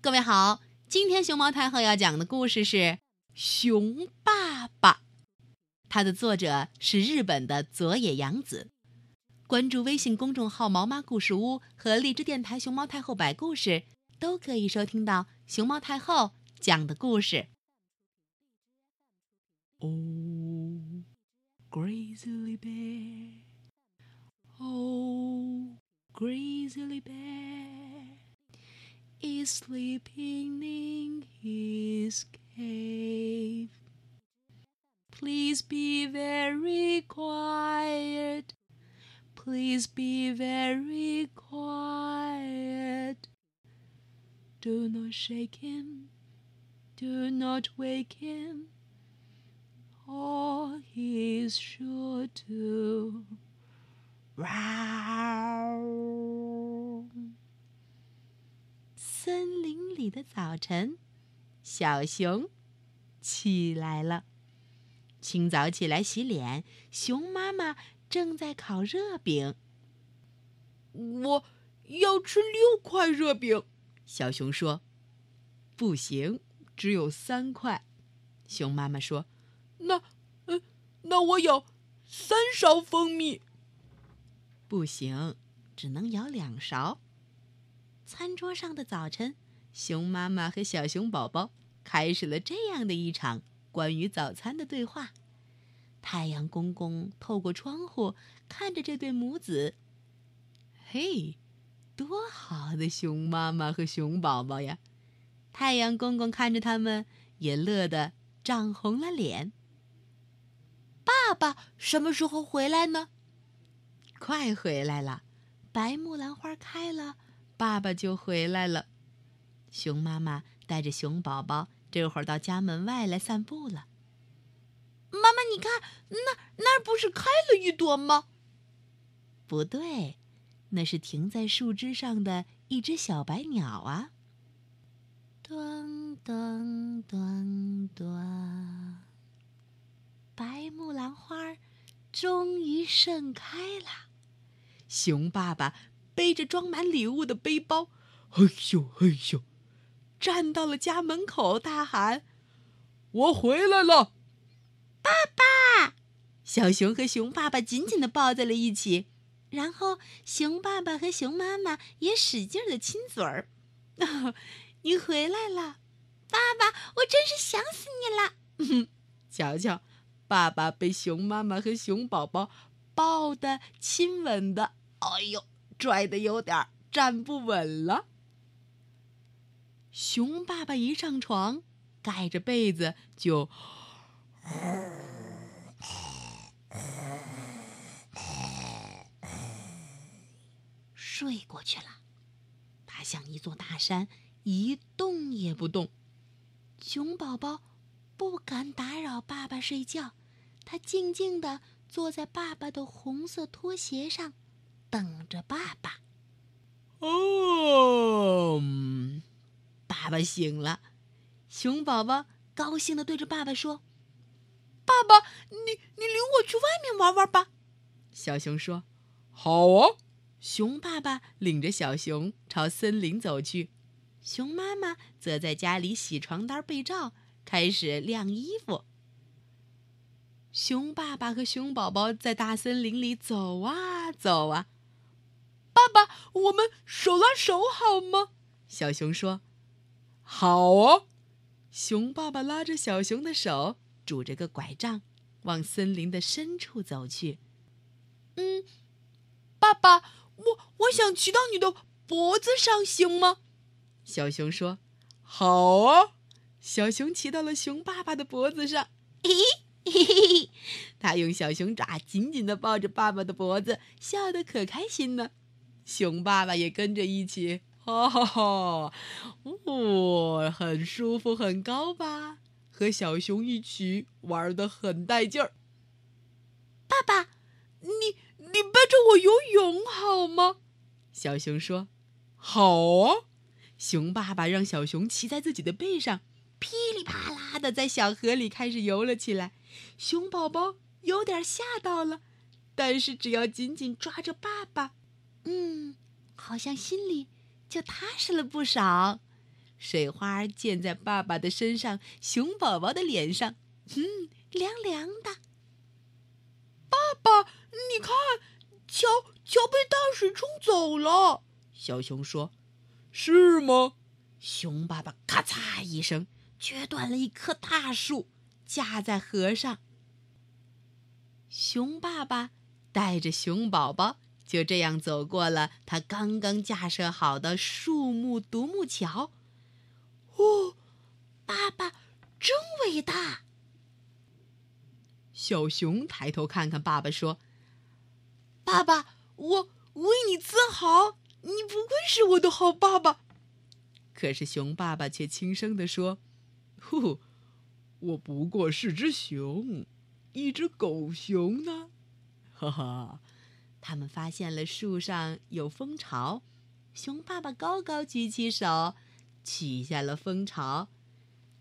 各位好，今天熊猫太后要讲的故事是《熊爸爸》，它的作者是日本的佐野洋子。关注微信公众号“毛妈故事屋”和荔枝电台“熊猫太后摆故事”，都可以收听到熊猫太后讲的故事。Oh, grizzly bear. Oh, grizzly bear sleeping in his cave. Please be very quiet. Please be very quiet. Do not shake him. Do not wake him oh, or he is sure to roar. 森林里的早晨，小熊起来了。清早起来洗脸，熊妈妈正在烤热饼。我要吃六块热饼，小熊说：“不行，只有三块。”熊妈妈说。那，嗯，那我舀三勺蜂蜜。不行，只能舀两勺。餐桌上的早晨，熊妈妈和小熊宝宝开始了这样的一场关于早餐的对话。太阳公公透过窗户看着这对母子。嘿，多好的熊妈妈和熊宝宝呀！太阳公公看着他们，也乐得涨红了脸。爸爸什么时候回来呢？快回来了，白木兰花开了，爸爸就回来了。熊妈妈带着熊宝宝这会儿到家门外来散步了。妈妈，你看，那那不是开了一朵吗？不对，那是停在树枝上的一只小白鸟啊。咚咚咚咚。白木兰花终于盛开了。熊爸爸背着装满礼物的背包，嘿咻嘿咻，站到了家门口，大喊：“我回来了！”爸爸，小熊和熊爸爸紧紧的抱在了一起，然后熊爸爸和熊妈妈也使劲的亲嘴儿。你回来了，爸爸，我真是想死你了。瞧瞧。爸爸被熊妈妈和熊宝宝抱的、亲吻的，哎呦，拽的有点站不稳了。熊爸爸一上床，盖着被子就睡过去了。他像一座大山，一动也不动。熊宝宝。不敢打扰爸爸睡觉，他静静地坐在爸爸的红色拖鞋上，等着爸爸。哦，爸爸醒了，熊宝宝高兴地对着爸爸说：“爸爸，你你领我去外面玩玩吧。”小熊说：“好啊。”熊爸爸领着小熊朝森林走去，熊妈妈则在家里洗床单被罩。开始晾衣服。熊爸爸和熊宝宝在大森林里走啊走啊。爸爸，我们手拉手好吗？小熊说：“好啊。”熊爸爸拉着小熊的手，拄着个拐杖，往森林的深处走去。嗯，爸爸，我我想骑到你的脖子上，行吗？小熊说：“好啊。”小熊骑到了熊爸爸的脖子上，嘿嘿嘿，他用小熊爪紧紧地抱着爸爸的脖子，笑得可开心呢。熊爸爸也跟着一起，哈哈哈，哦，很舒服，很高吧？和小熊一起玩的很带劲儿。爸爸，你你背着我游泳好吗？小熊说：“好啊。”熊爸爸让小熊骑在自己的背上。噼里啪啦的在小河里开始游了起来，熊宝宝有点吓到了，但是只要紧紧抓着爸爸，嗯，好像心里就踏实了不少。水花溅在爸爸的身上，熊宝宝的脸上，嗯，凉凉的。爸爸，你看，桥桥被大水冲走了。小熊说：“是吗？”熊爸爸咔嚓一声撅断了一棵大树，架在河上。熊爸爸带着熊宝宝就这样走过了他刚刚架设好的树木独木桥。哦，爸爸真伟大！小熊抬头看看爸爸，说：“爸爸，我为你自豪，你不愧是我的好爸爸。”可是熊爸爸却轻声地说：“呼，我不过是只熊，一只狗熊呢。”哈哈，他们发现了树上有蜂巢，熊爸爸高高举起手，取下了蜂巢，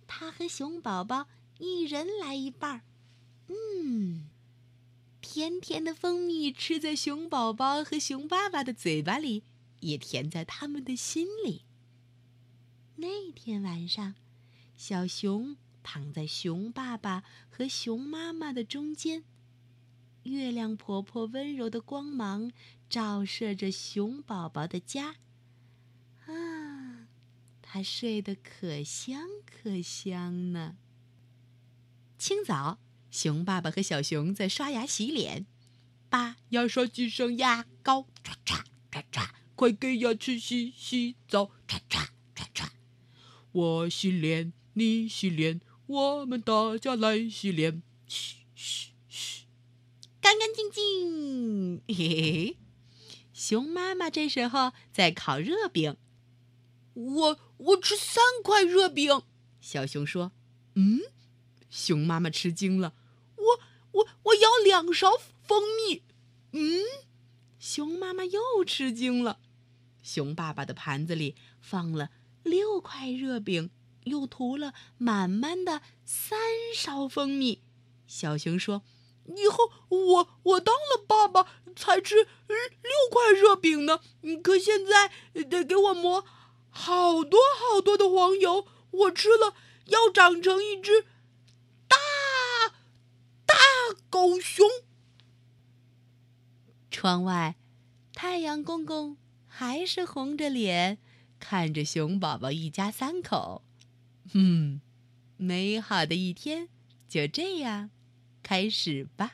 他和熊宝宝一人来一半儿。嗯，甜甜的蜂蜜吃在熊宝宝和熊爸爸的嘴巴里，也甜在他们的心里。那天晚上，小熊躺在熊爸爸和熊妈妈的中间。月亮婆婆温柔的光芒照射着熊宝宝的家。啊，他睡得可香可香呢。清早，熊爸爸和小熊在刷牙洗脸。爸要刷几声牙膏？刷刷刷刷！快给牙齿洗洗澡！刷刷刷刷。我洗脸，你洗脸，我们大家来洗脸。干干净净。嘿嘿嘿，熊妈妈这时候在烤热饼。我我吃三块热饼。小熊说：“嗯。”熊妈妈吃惊了。我我我舀两勺蜂蜜。嗯。熊妈妈又吃惊了。熊爸爸的盘子里放了。六块热饼，又涂了满满的三勺蜂蜜。小熊说：“以后我我当了爸爸才吃六块热饼呢。可现在得给我磨好多好多的黄油，我吃了要长成一只大大狗熊。”窗外，太阳公公还是红着脸。看着熊宝宝一家三口，嗯，美好的一天就这样开始吧。